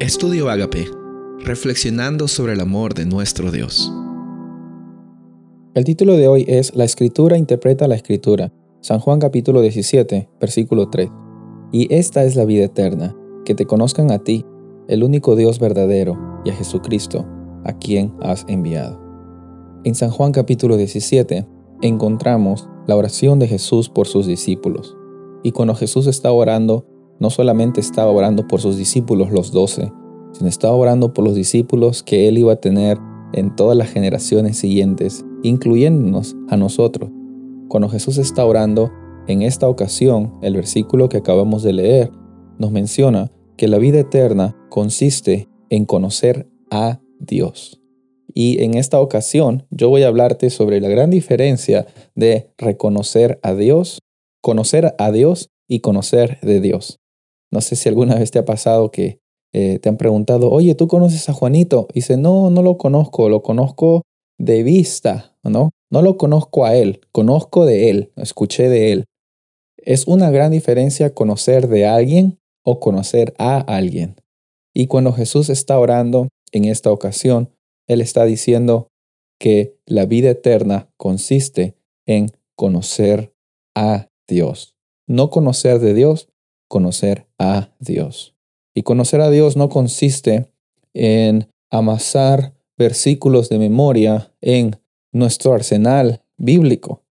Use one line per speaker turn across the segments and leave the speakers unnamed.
Estudio Agape, reflexionando sobre el amor de nuestro Dios.
El título de hoy es La Escritura interpreta la Escritura, San Juan capítulo 17, versículo 3. Y esta es la vida eterna, que te conozcan a ti, el único Dios verdadero, y a Jesucristo, a quien has enviado. En San Juan capítulo 17 encontramos la oración de Jesús por sus discípulos. Y cuando Jesús está orando, no solamente estaba orando por sus discípulos, los doce, sino estaba orando por los discípulos que él iba a tener en todas las generaciones siguientes, incluyéndonos a nosotros. Cuando Jesús está orando, en esta ocasión, el versículo que acabamos de leer nos menciona que la vida eterna consiste en conocer a Dios. Y en esta ocasión yo voy a hablarte sobre la gran diferencia de reconocer a Dios, conocer a Dios y conocer de Dios. No sé si alguna vez te ha pasado que eh, te han preguntado, oye, ¿tú conoces a Juanito? Y dice, no, no lo conozco, lo conozco de vista, ¿no? No lo conozco a él, conozco de él, escuché de él. Es una gran diferencia conocer de alguien o conocer a alguien. Y cuando Jesús está orando en esta ocasión, Él está diciendo que la vida eterna consiste en conocer a Dios. No conocer de Dios, conocer a Dios. Y conocer a Dios no consiste en amasar versículos de memoria en nuestro arsenal bíblico.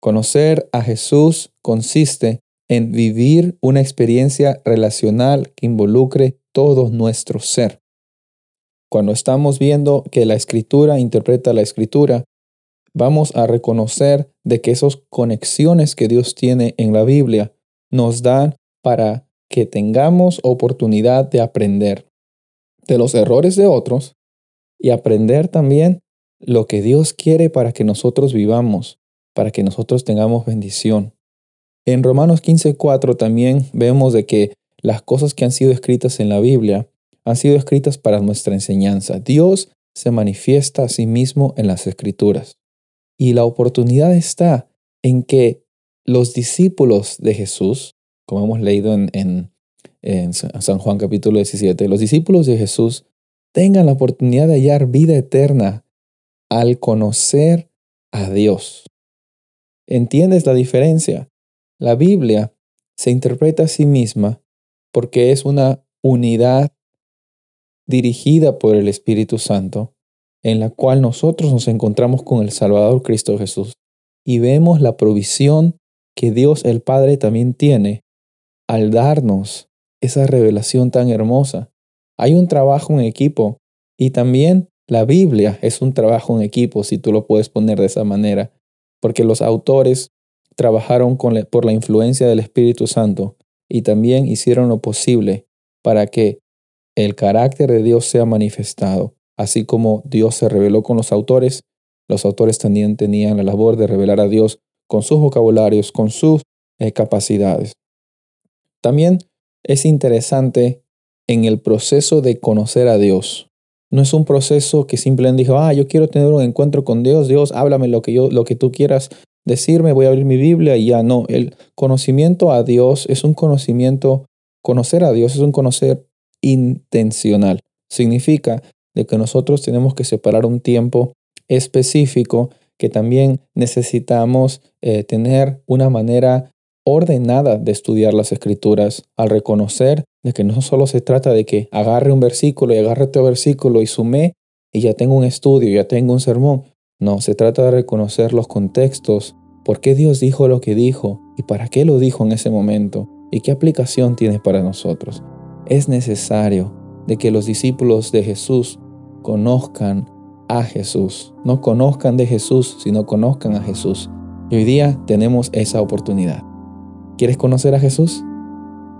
Conocer a Jesús consiste en vivir una experiencia relacional que involucre todo nuestro ser. Cuando estamos viendo que la escritura interpreta la escritura, vamos a reconocer de que esas conexiones que Dios tiene en la Biblia nos dan para que tengamos oportunidad de aprender de los errores de otros y aprender también lo que Dios quiere para que nosotros vivamos, para que nosotros tengamos bendición. En Romanos 15:4 también vemos de que las cosas que han sido escritas en la Biblia han sido escritas para nuestra enseñanza. Dios se manifiesta a sí mismo en las escrituras. Y la oportunidad está en que los discípulos de Jesús como hemos leído en, San Juan capítulo 17, los discípulos de Jesús tengan la oportunidad de hallar vida eterna al conocer a Dios. ¿Entiendes la diferencia? La Biblia se interpreta a sí misma porque es una unidad dirigida por el Espíritu Santo, en la cual nosotros nos encontramos con el Salvador Cristo Jesús y vemos la provisión que Dios el Padre también tiene al darnos esa revelación tan hermosa. Hay un trabajo en equipo y también la Biblia es un trabajo en equipo, si tú lo puedes poner de esa manera, porque los autores trabajaron por la influencia del Espíritu Santo y también hicieron lo posible para que el carácter de Dios sea manifestado. Así como Dios se reveló con los autores, los autores también tenían la labor de revelar a Dios con sus vocabularios, con sus eh, capacidades. También es interesante en el proceso de conocer a Dios. No es un proceso que simplemente dijo, ah, yo quiero tener un encuentro con Dios, Dios, háblame lo que, yo, lo que tú quieras decirme, voy a abrir mi Biblia y ya no. El conocimiento a Dios es un conocimiento, conocer a Dios es un conocer intencional. Significa de que nosotros tenemos que separar un tiempo específico que también necesitamos eh, tener una manera ordenada de estudiar las escrituras al reconocer de que no solo se trata de que agarre un versículo y agarre otro versículo y sume y ya tengo un estudio, ya tengo un sermón. No, se trata de reconocer los contextos, por qué Dios dijo lo que dijo y para qué lo dijo en ese momento y qué aplicación tiene para nosotros. Es necesario de que los discípulos de Jesús conozcan a Jesús. No conozcan de Jesús, sino conozcan a Jesús. Y hoy día tenemos esa oportunidad. ¿Quieres conocer a Jesús?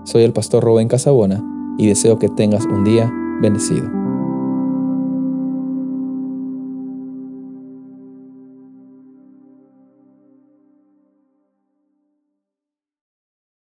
Soy el pastor Rubén Casabona y deseo que tengas un día bendecido.